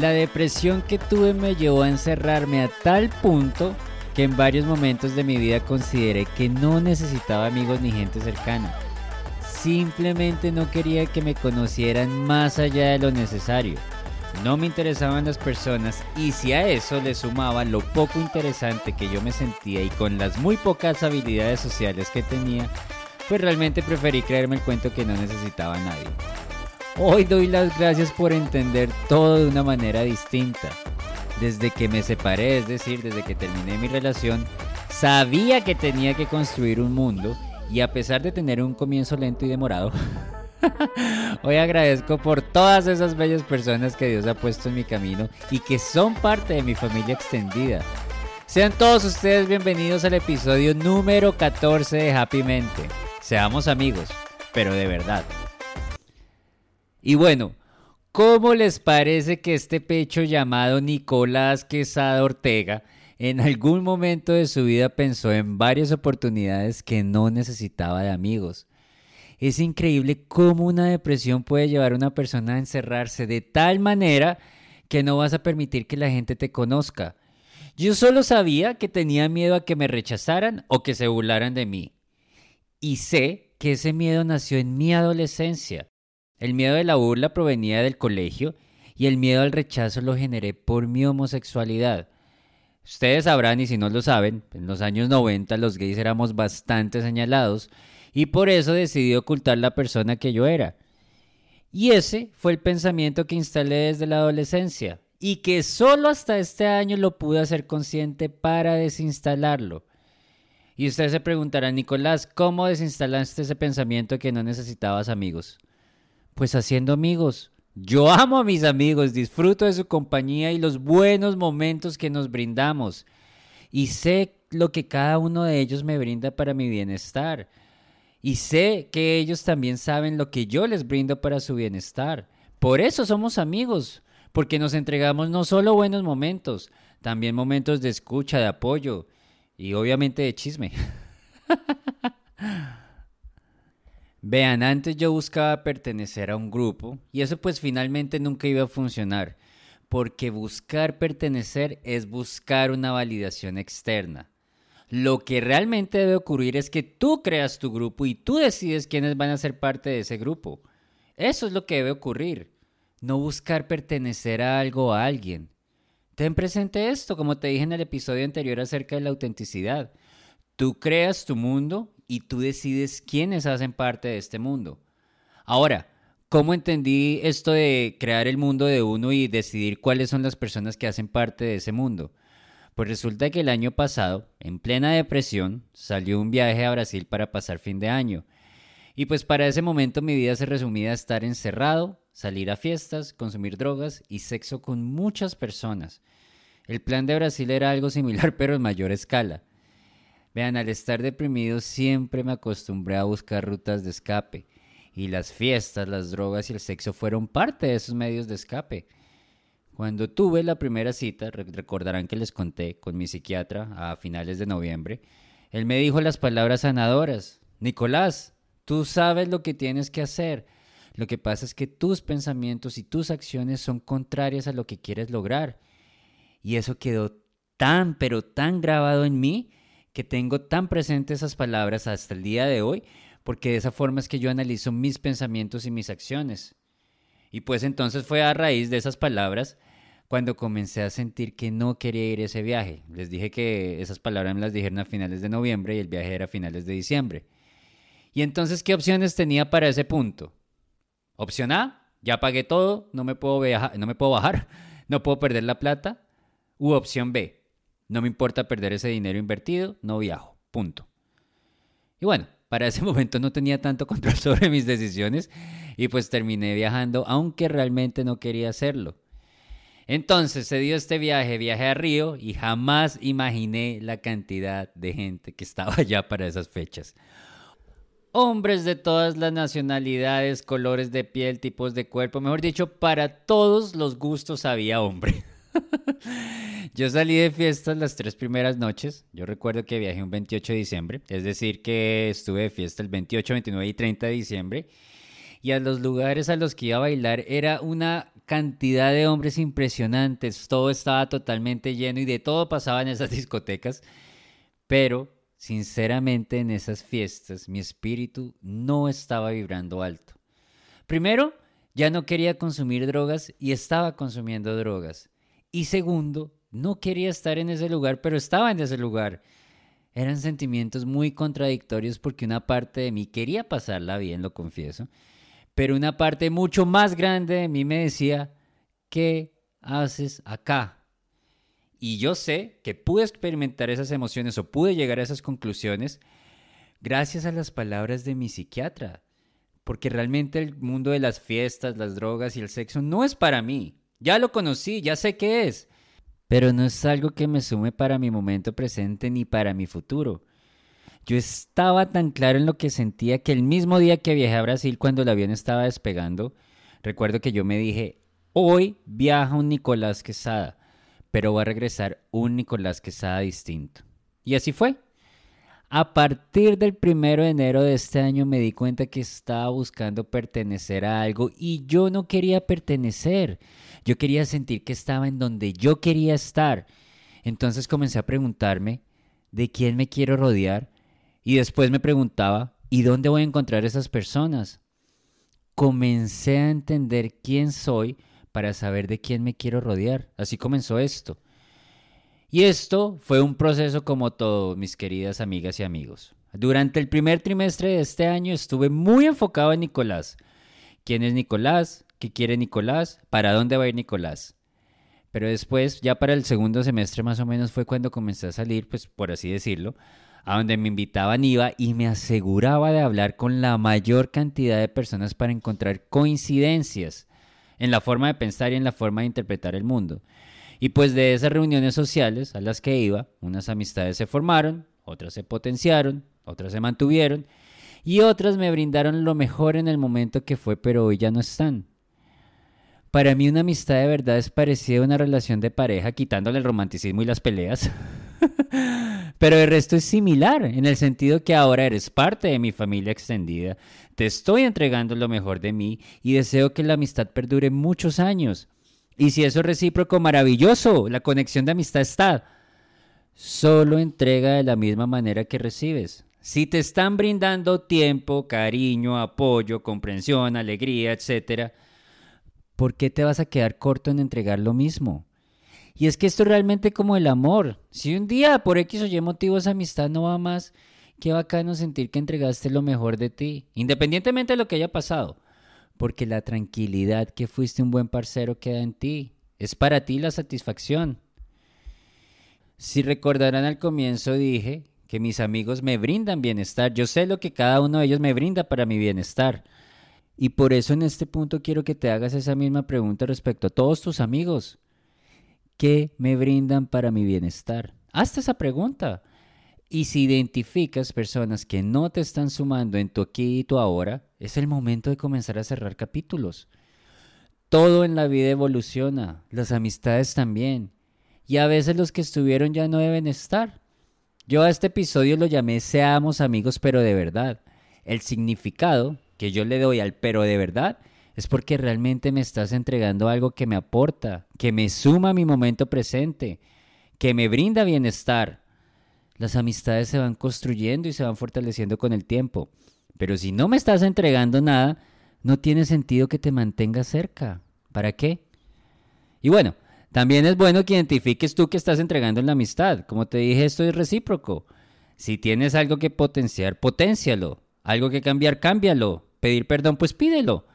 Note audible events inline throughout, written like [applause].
La depresión que tuve me llevó a encerrarme a tal punto que en varios momentos de mi vida consideré que no necesitaba amigos ni gente cercana. Simplemente no quería que me conocieran más allá de lo necesario. No me interesaban las personas y si a eso le sumaba lo poco interesante que yo me sentía y con las muy pocas habilidades sociales que tenía, pues realmente preferí creerme el cuento que no necesitaba a nadie. Hoy doy las gracias por entender todo de una manera distinta. Desde que me separé, es decir, desde que terminé mi relación, sabía que tenía que construir un mundo y a pesar de tener un comienzo lento y demorado, [laughs] hoy agradezco por todas esas bellas personas que Dios ha puesto en mi camino y que son parte de mi familia extendida. Sean todos ustedes bienvenidos al episodio número 14 de Happy Mente. Seamos amigos, pero de verdad. Y bueno, ¿cómo les parece que este pecho llamado Nicolás Quesada Ortega en algún momento de su vida pensó en varias oportunidades que no necesitaba de amigos? Es increíble cómo una depresión puede llevar a una persona a encerrarse de tal manera que no vas a permitir que la gente te conozca. Yo solo sabía que tenía miedo a que me rechazaran o que se burlaran de mí. Y sé que ese miedo nació en mi adolescencia. El miedo de la burla provenía del colegio y el miedo al rechazo lo generé por mi homosexualidad. Ustedes sabrán, y si no lo saben, en los años 90 los gays éramos bastante señalados y por eso decidí ocultar la persona que yo era. Y ese fue el pensamiento que instalé desde la adolescencia y que solo hasta este año lo pude hacer consciente para desinstalarlo. Y ustedes se preguntarán, Nicolás, ¿cómo desinstalaste ese pensamiento que no necesitabas amigos? Pues haciendo amigos. Yo amo a mis amigos, disfruto de su compañía y los buenos momentos que nos brindamos. Y sé lo que cada uno de ellos me brinda para mi bienestar. Y sé que ellos también saben lo que yo les brindo para su bienestar. Por eso somos amigos, porque nos entregamos no solo buenos momentos, también momentos de escucha, de apoyo y obviamente de chisme. [laughs] Vean, antes yo buscaba pertenecer a un grupo y eso pues finalmente nunca iba a funcionar, porque buscar pertenecer es buscar una validación externa. Lo que realmente debe ocurrir es que tú creas tu grupo y tú decides quiénes van a ser parte de ese grupo. Eso es lo que debe ocurrir. No buscar pertenecer a algo o a alguien. Ten presente esto, como te dije en el episodio anterior acerca de la autenticidad. Tú creas tu mundo y tú decides quiénes hacen parte de este mundo. Ahora, ¿cómo entendí esto de crear el mundo de uno y decidir cuáles son las personas que hacen parte de ese mundo? Pues resulta que el año pasado, en plena depresión, salió un viaje a Brasil para pasar fin de año. Y pues para ese momento mi vida se resumía a estar encerrado, salir a fiestas, consumir drogas y sexo con muchas personas. El plan de Brasil era algo similar [laughs] pero en mayor escala. Vean, al estar deprimido siempre me acostumbré a buscar rutas de escape. Y las fiestas, las drogas y el sexo fueron parte de esos medios de escape. Cuando tuve la primera cita, recordarán que les conté con mi psiquiatra a finales de noviembre, él me dijo las palabras sanadoras. Nicolás, tú sabes lo que tienes que hacer. Lo que pasa es que tus pensamientos y tus acciones son contrarias a lo que quieres lograr. Y eso quedó tan, pero tan grabado en mí que tengo tan presente esas palabras hasta el día de hoy, porque de esa forma es que yo analizo mis pensamientos y mis acciones. Y pues entonces fue a raíz de esas palabras cuando comencé a sentir que no quería ir a ese viaje. Les dije que esas palabras me las dijeron a finales de noviembre y el viaje era a finales de diciembre. Y entonces, ¿qué opciones tenía para ese punto? Opción A, ya pagué todo, no me puedo, no me puedo bajar, [laughs] no puedo perder la plata. U opción B, no me importa perder ese dinero invertido, no viajo. Punto. Y bueno, para ese [laughs] momento no tenía tanto control [laughs] sobre mis decisiones y pues terminé viajando, aunque realmente no quería hacerlo. Entonces se dio este viaje, viaje a Río, y jamás imaginé la cantidad de gente que estaba [laughs] allá para esas fechas. Hombres de todas las nacionalidades, colores de piel, tipos de cuerpo, mejor dicho, para todos los gustos había hombre. [laughs] Yo salí de fiestas las tres primeras noches. Yo recuerdo que viajé un 28 de diciembre, es decir, que estuve de fiesta el 28, 29 y 30 de diciembre. Y a los lugares a los que iba a bailar era una cantidad de hombres impresionantes, todo estaba totalmente lleno y de todo pasaba en esas discotecas, pero sinceramente en esas fiestas mi espíritu no estaba vibrando alto. Primero, ya no quería consumir drogas y estaba consumiendo drogas. Y segundo, no quería estar en ese lugar, pero estaba en ese lugar. Eran sentimientos muy contradictorios porque una parte de mí quería pasarla bien, lo confieso, pero una parte mucho más grande de mí me decía, ¿qué haces acá? Y yo sé que pude experimentar esas emociones o pude llegar a esas conclusiones gracias a las palabras de mi psiquiatra, porque realmente el mundo de las fiestas, las drogas y el sexo no es para mí. Ya lo conocí, ya sé qué es pero no es algo que me sume para mi momento presente ni para mi futuro. Yo estaba tan claro en lo que sentía que el mismo día que viajé a Brasil cuando el avión estaba despegando, recuerdo que yo me dije, hoy viaja un Nicolás Quesada, pero va a regresar un Nicolás Quesada distinto. Y así fue. A partir del primero de enero de este año me di cuenta que estaba buscando pertenecer a algo y yo no quería pertenecer. Yo quería sentir que estaba en donde yo quería estar. Entonces comencé a preguntarme de quién me quiero rodear y después me preguntaba, ¿y dónde voy a encontrar esas personas? Comencé a entender quién soy para saber de quién me quiero rodear. Así comenzó esto. Y esto fue un proceso como todo, mis queridas amigas y amigos. Durante el primer trimestre de este año estuve muy enfocado en Nicolás. ¿Quién es Nicolás? ¿Qué quiere Nicolás? ¿Para dónde va a ir Nicolás? Pero después, ya para el segundo semestre más o menos fue cuando comencé a salir, pues por así decirlo, a donde me invitaban iba y me aseguraba de hablar con la mayor cantidad de personas para encontrar coincidencias en la forma de pensar y en la forma de interpretar el mundo. Y pues de esas reuniones sociales a las que iba, unas amistades se formaron, otras se potenciaron, otras se mantuvieron y otras me brindaron lo mejor en el momento que fue, pero hoy ya no están. Para mí una amistad de verdad es parecida a una relación de pareja, quitándole el romanticismo y las peleas. [laughs] Pero el resto es similar, en el sentido que ahora eres parte de mi familia extendida, te estoy entregando lo mejor de mí y deseo que la amistad perdure muchos años. Y si eso es recíproco, maravilloso, la conexión de amistad está. Solo entrega de la misma manera que recibes. Si te están brindando tiempo, cariño, apoyo, comprensión, alegría, etc., ¿por qué te vas a quedar corto en entregar lo mismo? Y es que esto es realmente como el amor. Si un día por X o Y motivo esa amistad no va más, qué bacano sentir que entregaste lo mejor de ti, independientemente de lo que haya pasado porque la tranquilidad que fuiste un buen parcero queda en ti. Es para ti la satisfacción. Si recordarán al comienzo dije que mis amigos me brindan bienestar. Yo sé lo que cada uno de ellos me brinda para mi bienestar. Y por eso en este punto quiero que te hagas esa misma pregunta respecto a todos tus amigos. ¿Qué me brindan para mi bienestar? Hazte esa pregunta. Y si identificas personas que no te están sumando en tu aquí y tu ahora, es el momento de comenzar a cerrar capítulos. Todo en la vida evoluciona, las amistades también. Y a veces los que estuvieron ya no deben estar. Yo a este episodio lo llamé Seamos amigos pero de verdad. El significado que yo le doy al pero de verdad es porque realmente me estás entregando algo que me aporta, que me suma a mi momento presente, que me brinda bienestar, las amistades se van construyendo y se van fortaleciendo con el tiempo. Pero si no me estás entregando nada, no tiene sentido que te mantengas cerca. ¿Para qué? Y bueno, también es bueno que identifiques tú que estás entregando en la amistad. Como te dije, esto es recíproco. Si tienes algo que potenciar, potencialo. Algo que cambiar, cámbialo. Pedir perdón, pues pídelo.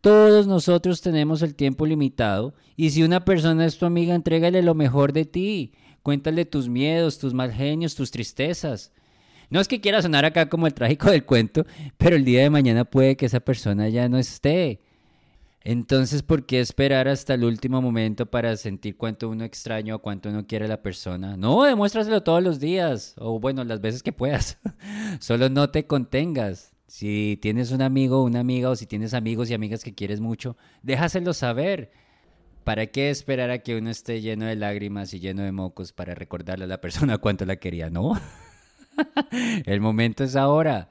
Todos nosotros tenemos el tiempo limitado y si una persona es tu amiga, entrégale lo mejor de ti. Cuéntale tus miedos, tus mal genios, tus tristezas. No es que quiera sonar acá como el trágico del cuento, pero el día de mañana puede que esa persona ya no esté. Entonces, ¿por qué esperar hasta el último momento para sentir cuánto uno extraña o cuánto uno quiere a la persona? No, demuéstraselo todos los días, o bueno, las veces que puedas. [laughs] Solo no te contengas. Si tienes un amigo una amiga, o si tienes amigos y amigas que quieres mucho, déjaselo saber. ¿Para qué esperar a que uno esté lleno de lágrimas y lleno de mocos para recordarle a la persona [laughs] cuánto la quería? No. [laughs] El momento es ahora.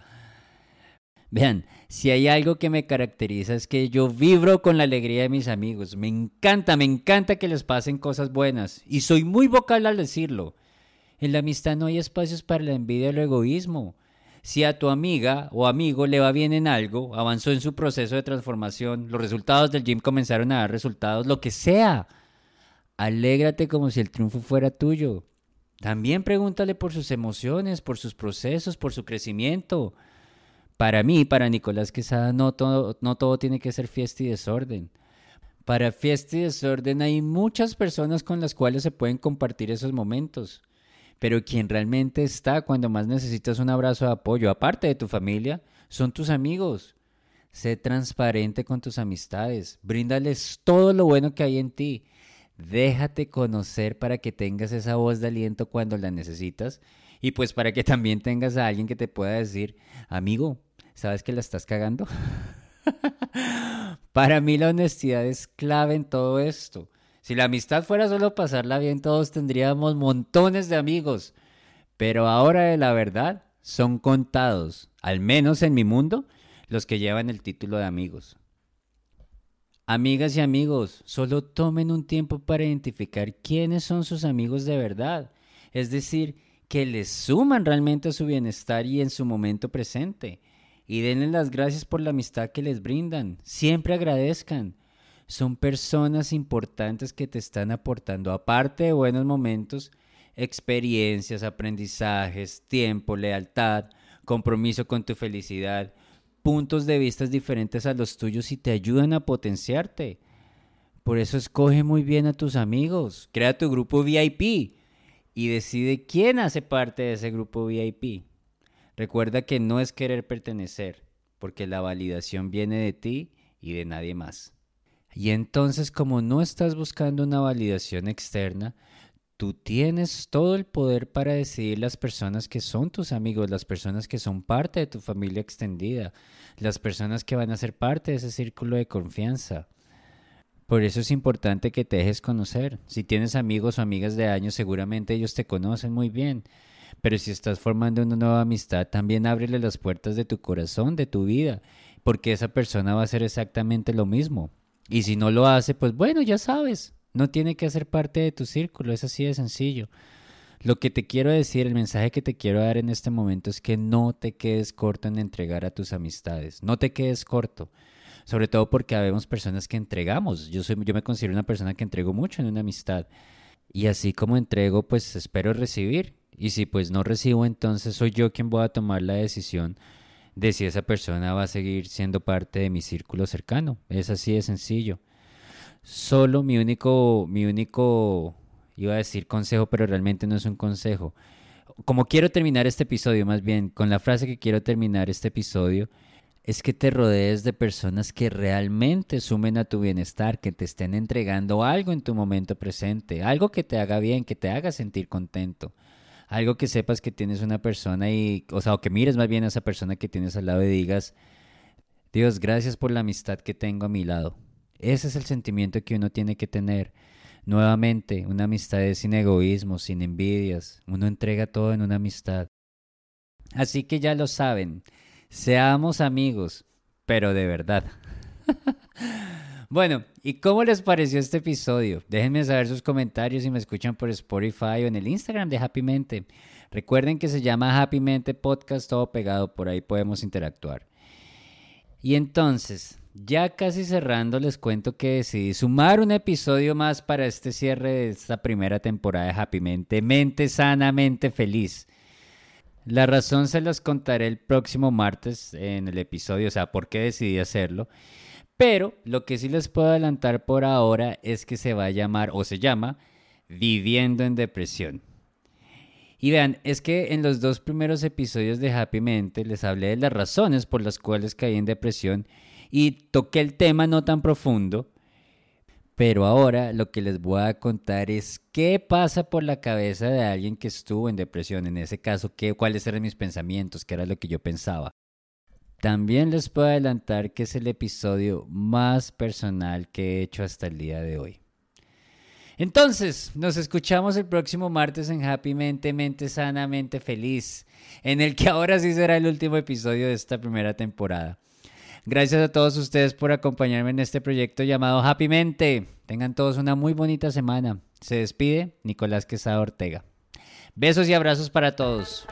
Vean, si hay algo que me caracteriza es que yo vibro con la alegría de mis amigos. Me encanta, me encanta que les pasen cosas buenas. Y soy muy vocal al decirlo. En la amistad no hay espacios para la envidia o el egoísmo. Si a tu amiga o amigo le va bien en algo, avanzó en su proceso de transformación, los resultados del gym comenzaron a dar resultados, lo que sea, alégrate como si el triunfo fuera tuyo. También pregúntale por sus emociones, por sus procesos, por su crecimiento. Para mí, para Nicolás Quesada, no todo, no todo tiene que ser fiesta y desorden. Para fiesta y desorden hay muchas personas con las cuales se pueden compartir esos momentos. Pero quien realmente está cuando más necesitas un abrazo de apoyo, aparte de tu familia, son tus amigos. Sé transparente con tus amistades. Bríndales todo lo bueno que hay en ti. Déjate conocer para que tengas esa voz de aliento cuando la necesitas y pues para que también tengas a alguien que te pueda decir, amigo, ¿sabes que la estás cagando? [laughs] para mí la honestidad es clave en todo esto. Si la amistad fuera solo pasarla bien, todos tendríamos montones de amigos. Pero ahora de la verdad son contados, al menos en mi mundo, los que llevan el título de amigos. Amigas y amigos, solo tomen un tiempo para identificar quiénes son sus amigos de verdad. Es decir, que les suman realmente a su bienestar y en su momento presente. Y denle las gracias por la amistad que les brindan. Siempre agradezcan. Son personas importantes que te están aportando, aparte de buenos momentos, experiencias, aprendizajes, tiempo, lealtad, compromiso con tu felicidad, puntos de vista diferentes a los tuyos y te ayudan a potenciarte. Por eso escoge muy bien a tus amigos, crea tu grupo VIP y decide quién hace parte de ese grupo VIP. Recuerda que no es querer pertenecer, porque la validación viene de ti y de nadie más. Y entonces como no estás buscando una validación externa, tú tienes todo el poder para decidir las personas que son tus amigos, las personas que son parte de tu familia extendida, las personas que van a ser parte de ese círculo de confianza. Por eso es importante que te dejes conocer. Si tienes amigos o amigas de años, seguramente ellos te conocen muy bien. Pero si estás formando una nueva amistad, también ábrele las puertas de tu corazón, de tu vida, porque esa persona va a hacer exactamente lo mismo. Y si no lo hace, pues bueno, ya sabes, no tiene que hacer parte de tu círculo, es así de sencillo. Lo que te quiero decir, el mensaje que te quiero dar en este momento es que no te quedes corto en entregar a tus amistades, no te quedes corto sobre todo porque habemos personas que entregamos. Yo, soy, yo me considero una persona que entrego mucho en una amistad. Y así como entrego, pues espero recibir. Y si pues no recibo, entonces soy yo quien voy a tomar la decisión de si esa persona va a seguir siendo parte de mi círculo cercano. Es así de sencillo. Solo mi único, mi único, iba a decir consejo, pero realmente no es un consejo. Como quiero terminar este episodio, más bien, con la frase que quiero terminar este episodio, es que te rodees de personas que realmente sumen a tu bienestar, que te estén entregando algo en tu momento presente, algo que te haga bien, que te haga sentir contento, algo que sepas que tienes una persona y, o sea, o que mires más bien a esa persona que tienes al lado y digas, Dios, gracias por la amistad que tengo a mi lado. Ese es el sentimiento que uno tiene que tener. Nuevamente, una amistad es sin egoísmo, sin envidias. Uno entrega todo en una amistad. Así que ya lo saben. Seamos amigos, pero de verdad. [laughs] bueno, ¿y cómo les pareció este episodio? Déjenme saber sus comentarios si me escuchan por Spotify o en el Instagram de Happy Mente. Recuerden que se llama Happy Mente Podcast, todo pegado, por ahí podemos interactuar. Y entonces, ya casi cerrando, les cuento que decidí sumar un episodio más para este cierre de esta primera temporada de Happy Mente, Mente Sanamente Feliz. La razón se las contaré el próximo martes en el episodio, o sea, por qué decidí hacerlo. Pero lo que sí les puedo adelantar por ahora es que se va a llamar, o se llama, Viviendo en Depresión. Y vean, es que en los dos primeros episodios de Happy Mente les hablé de las razones por las cuales caí en depresión y toqué el tema no tan profundo, pero ahora lo que les voy a contar es qué pasa por la cabeza de alguien que estuvo en depresión. En ese caso, ¿qué, cuáles eran mis pensamientos, qué era lo que yo pensaba. También les puedo adelantar que es el episodio más personal que he hecho hasta el día de hoy. Entonces, nos escuchamos el próximo martes en Happy Mente, Mente Sana, Mente Feliz, en el que ahora sí será el último episodio de esta primera temporada. Gracias a todos ustedes por acompañarme en este proyecto llamado Happy Mente. Tengan todos una muy bonita semana. Se despide Nicolás Quesada Ortega. Besos y abrazos para todos.